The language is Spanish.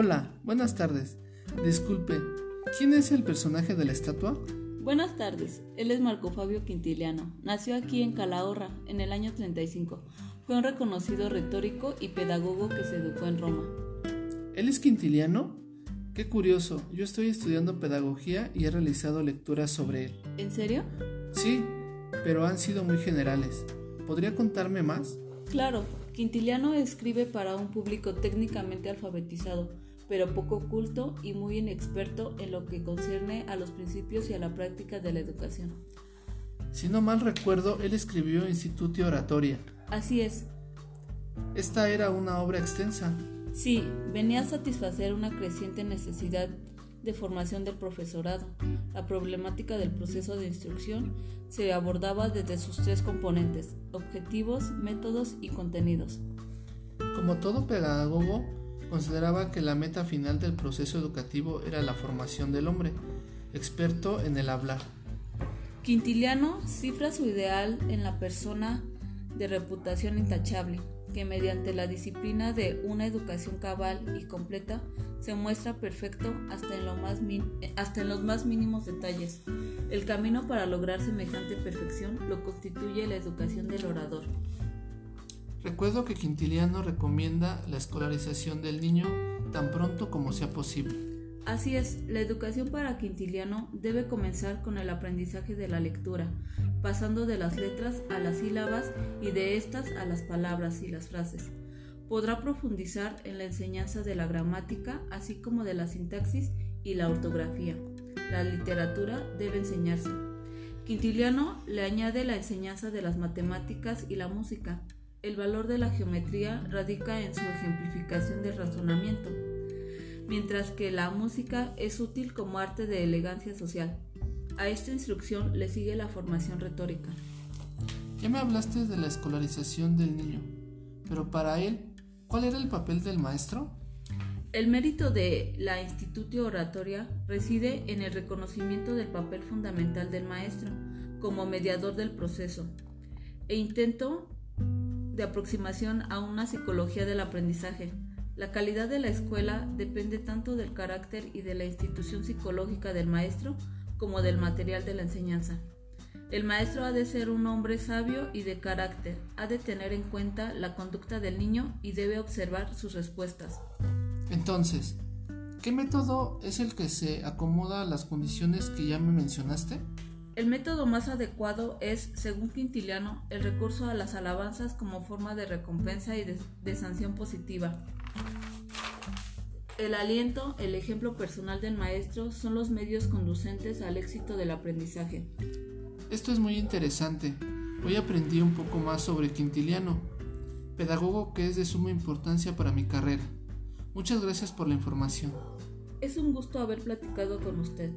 Hola, buenas tardes. Disculpe, ¿quién es el personaje de la estatua? Buenas tardes, él es Marco Fabio Quintiliano. Nació aquí en Calahorra en el año 35. Fue un reconocido retórico y pedagogo que se educó en Roma. ¿Él es Quintiliano? Qué curioso, yo estoy estudiando pedagogía y he realizado lecturas sobre él. ¿En serio? Sí, pero han sido muy generales. ¿Podría contarme más? Claro, Quintiliano escribe para un público técnicamente alfabetizado, pero poco culto y muy inexperto en lo que concierne a los principios y a la práctica de la educación. Si no mal recuerdo, él escribió Instituto Oratoria. Así es. Esta era una obra extensa. Sí, venía a satisfacer una creciente necesidad de formación del profesorado. La problemática del proceso de instrucción se abordaba desde sus tres componentes, objetivos, métodos y contenidos. Como todo pedagogo, consideraba que la meta final del proceso educativo era la formación del hombre, experto en el hablar. Quintiliano cifra su ideal en la persona de reputación intachable, que mediante la disciplina de una educación cabal y completa se muestra perfecto hasta en, los más mínimos detalles. El camino para lograr semejante perfección lo constituye la educación del orador. Recuerdo que Quintiliano recomienda la escolarización del niño tan pronto como sea posible. Así es, la educación para Quintiliano debe comenzar con el aprendizaje de la lectura, pasando de las letras a las sílabas y de estas a las palabras y las frases. Podrá profundizar en la enseñanza de la gramática, así como de la sintaxis y la ortografía. La literatura debe enseñarse. Quintiliano le añade la enseñanza de las matemáticas y la música. El valor de la geometría radica en su ejemplificación del razonamiento, mientras que la música es útil como arte de elegancia social. A esta instrucción le sigue la formación retórica. Ya me hablaste de la escolarización del niño, pero para él, ¿cuál era el papel del maestro? El mérito de la Instituto Oratoria reside en el reconocimiento del papel fundamental del maestro como mediador del proceso e intento de aproximación a una psicología del aprendizaje. La calidad de la escuela depende tanto del carácter y de la institución psicológica del maestro como del material de la enseñanza. El maestro ha de ser un hombre sabio y de carácter, ha de tener en cuenta la conducta del niño y debe observar sus respuestas. Entonces, ¿qué método es el que se acomoda a las condiciones que ya me mencionaste? El método más adecuado es, según Quintiliano, el recurso a las alabanzas como forma de recompensa y de, de sanción positiva. El aliento, el ejemplo personal del maestro son los medios conducentes al éxito del aprendizaje. Esto es muy interesante. Hoy aprendí un poco más sobre Quintiliano, pedagogo que es de suma importancia para mi carrera. Muchas gracias por la información. Es un gusto haber platicado con usted.